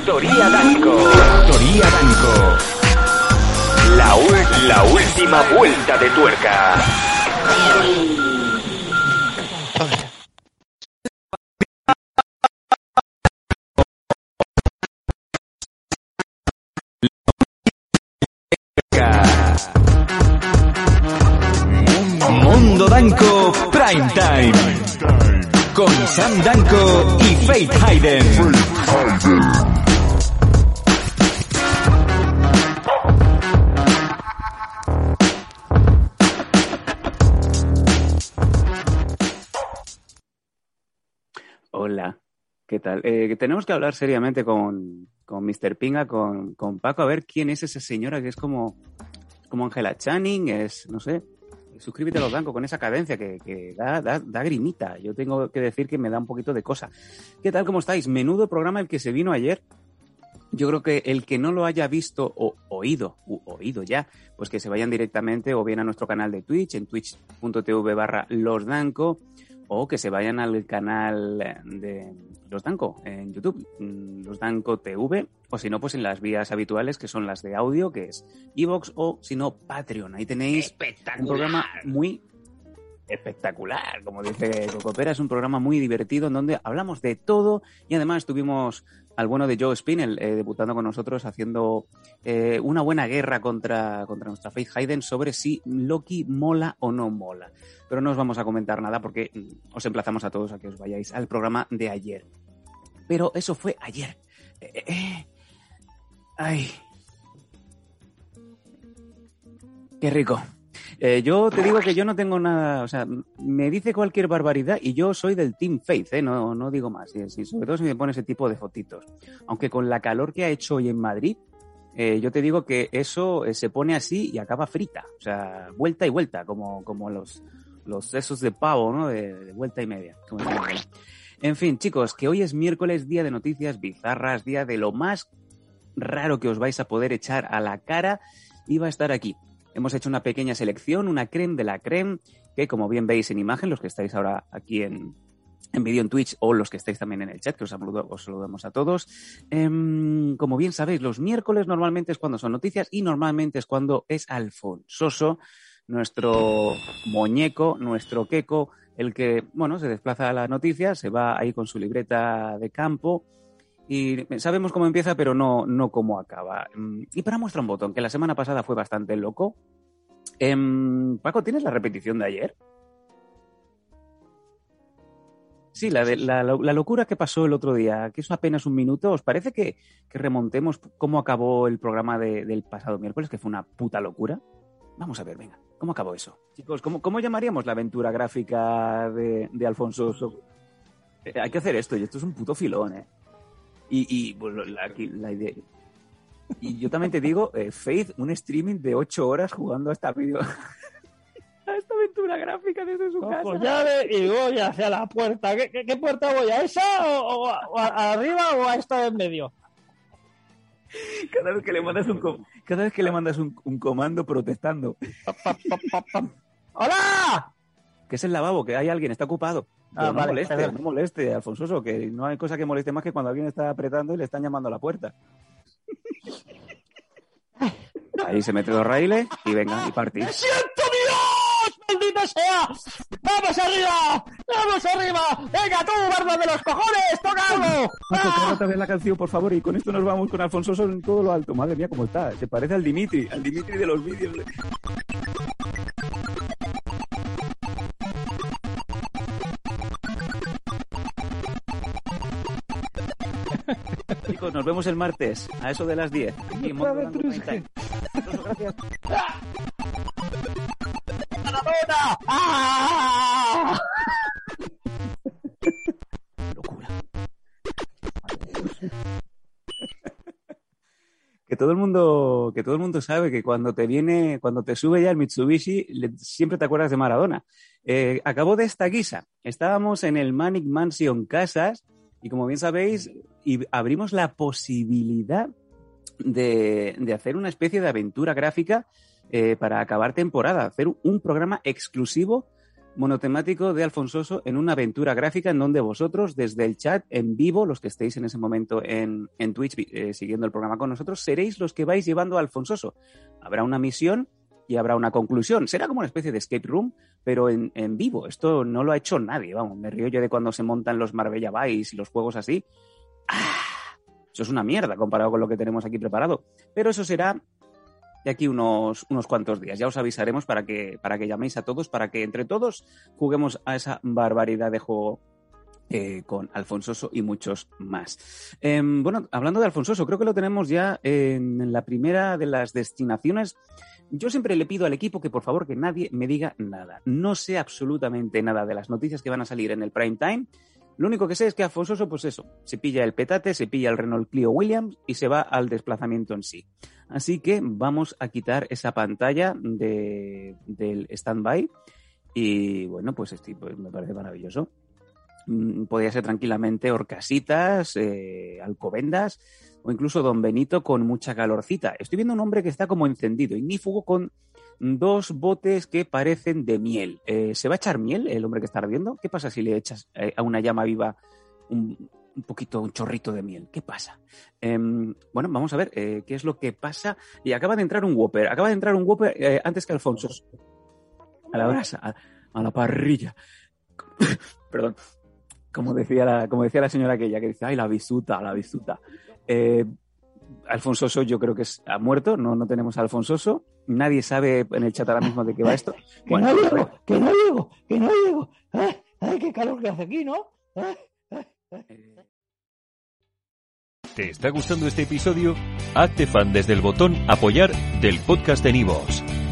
Factoría Danco. Factoría Danco. La, la última vuelta de tuerca. Mundo Danco Prime Time. Con Sam Danco y Faith Hayden. Hola, ¿qué tal? Eh, tenemos que hablar seriamente con, con Mr. Pinga, con, con Paco, a ver quién es esa señora que es como, como Angela Channing, es, no sé. Suscríbete a los bancos con esa cadencia que, que da, da, da grimita. Yo tengo que decir que me da un poquito de cosa. ¿Qué tal? ¿Cómo estáis? Menudo programa el que se vino ayer. Yo creo que el que no lo haya visto o oído, u oído ya, pues que se vayan directamente o bien a nuestro canal de Twitch, en twitch.tv barra losdanco, o que se vayan al canal de Los Danco en YouTube, mm, Los Danco TV, o si no, pues en las vías habituales que son las de audio, que es Evox o si no, Patreon. Ahí tenéis un programa muy espectacular, como dice Cocopera, es un programa muy divertido en donde hablamos de todo y además tuvimos al bueno de Joe Spinell eh, debutando con nosotros haciendo eh, una buena guerra contra, contra nuestra Faith Hayden sobre si Loki mola o no mola. Pero no os vamos a comentar nada porque mm, os emplazamos a todos a que os vayáis al programa de ayer. Pero eso fue ayer. Eh, ay. Qué rico. Eh, yo te digo que yo no tengo nada, o sea, me dice cualquier barbaridad y yo soy del Team Faith, ¿eh? no, no digo más, y, y sobre todo si me pone ese tipo de fotitos. Aunque con la calor que ha hecho hoy en Madrid, eh, yo te digo que eso eh, se pone así y acaba frita, o sea, vuelta y vuelta, como, como los, los sesos de pavo, ¿no? De, vuelta y media. como. En fin, chicos, que hoy es miércoles, día de noticias bizarras, día de lo más raro que os vais a poder echar a la cara y va a estar aquí. Hemos hecho una pequeña selección, una creme de la creme, que como bien veis en imagen, los que estáis ahora aquí en, en vídeo en Twitch o los que estáis también en el chat, que os, saludamos a todos. Em, como bien sabéis, los miércoles normalmente es cuando son noticias y normalmente es cuando es Alfonsoso, nuestro muñeco, nuestro queco, el que, bueno, se desplaza a la noticia, se va ahí con su libreta de campo y sabemos cómo empieza, pero no, no cómo acaba. Mm, Y para muestra un botón, que la semana pasada fue bastante loco. Em, Paco, ¿tienes la repetición de ayer? Sí, la, de, la, locura que pasó el otro día, que es apenas un minuto. ¿Os parece que, que remontemos cómo acabó el programa de- del pasado miércoles, que fue una puta locura? Vamos a ver, venga, ¿cómo acabó eso? Chicos, ¿cómo, cómo llamaríamos la aventura gráfica de, de Alfonso? So- Eh, hay que hacer esto, y esto es un puto filón, ¿eh? Y, y pues, la, aquí, la idea... Y yo también te digo, eh, Faith, un streaming de 8 horas jugando a esta video... a esta aventura gráfica desde su casa. Llave y voy hacia la puerta. ¿Qué, qué- qué puerta voy? ¿A esa o, o a, o a- arriba o a esta de en medio? Cada vez que le mandas un, com- cada vez que le mandas un, un comando protestando, Pa, pa, pa, pa, pa. ¡Hola! que es el lavabo, que hay alguien, está ocupado. Pero Ah, no vale, moleste, no moleste, Alfonso, que no hay cosa que moleste más que cuando alguien está apretando y le están llamando a la puerta. Ahí se mete dos raíles y venga, y partir. ¡Me siento Dios! ¡Maldita sea! ¡Vamos arriba! ¡Vamos arriba! ¡Venga tú, barba de los cojones! ¡Toca algo! ¡Ah! otra vez la canción, por favor, y con esto nos vamos con Alfonso en todo lo alto. Madre mía, cómo está. Se parece al Dimitri, al Dimitri de los vídeos. Chicos, nos vemos el martes, a eso de las 10. Aquí en Mondo Blanco Prime Time. Alfonso, gracias. ¡Maradona! ¡Ah! locura. Que todo el mundo, que todo el mundo sabe que cuando te viene, cuando te sube ya el Mitsubishi, le- siempre te acuerdas de Maradona. Eh, acabó de esta guisa. Estábamos en el Manic Mansion Casas y como bien sabéis, abrimos la posibilidad de, de hacer una especie de aventura gráfica eh, para acabar temporada, hacer un programa exclusivo monotemático de Alfonsoso en una aventura gráfica en donde vosotros, desde el chat en vivo, los que estéis en ese momento en, en Twitch eh, siguiendo el programa con nosotros, seréis los que vais llevando a Alfonsoso. Habrá una misión y habrá una conclusión. Será como una especie de escape room, pero en, vivo. Esto no lo ha hecho nadie, vamos. Me río yo de cuando se montan los Marbella Vice y los juegos así. ¡Ah! Eso es una mierda comparado con lo que tenemos aquí preparado. Pero eso será de aquí unos, unos cuantos días. Ya os avisaremos para que, para que llaméis a todos, para que entre todos juguemos a esa barbaridad de juego eh, con Alfonsoso y muchos más. Eh, bueno, hablando de Alfonsoso, creo que lo tenemos ya en la primera de las destinaciones. Yo siempre le pido al equipo que por favor que nadie me diga nada. No sé absolutamente nada de las noticias que van a salir en el prime time. Lo único que sé es que Alfonsoso, pues eso, se pilla el petate, se pilla el Renault Clio Williams y se va al desplazamiento en sí. Así que vamos a quitar esa pantalla de, del stand-by y bueno, pues, este, pues me parece maravilloso. Mm, Podría ser tranquilamente Orcasitas, eh, Alcobendas o incluso Don Benito con mucha calorcita. Estoy viendo un hombre que está como encendido, ignífugo con dos botes que parecen de miel. Eh, ¿Se va a echar miel el hombre que está ardiendo? ¿Qué pasa si le echas eh, a una llama viva un, poquito, un chorrito de miel? ¿Qué pasa? Eh, bueno, vamos a ver eh, qué es lo que pasa. Y acaba de entrar un Whopper. Acaba de entrar un Whopper antes que Alfonso. A la brasa, a la parrilla. Perdón. Como decía, la, como decía la señora aquella, que dice, ay, la bisuta, la bisuta. Eh, Alfonsoso yo creo que es, ha muerto, no, no tenemos a Alfonsoso. Nadie sabe en el chat ahora mismo de qué va esto. Que no llego, que no llego, que no llego. Ay, ay, qué calor que hace aquí, ¿no? Ay, ay. ¿Te está gustando este episodio? Hazte fan desde el botón Apoyar del podcast de Nivos.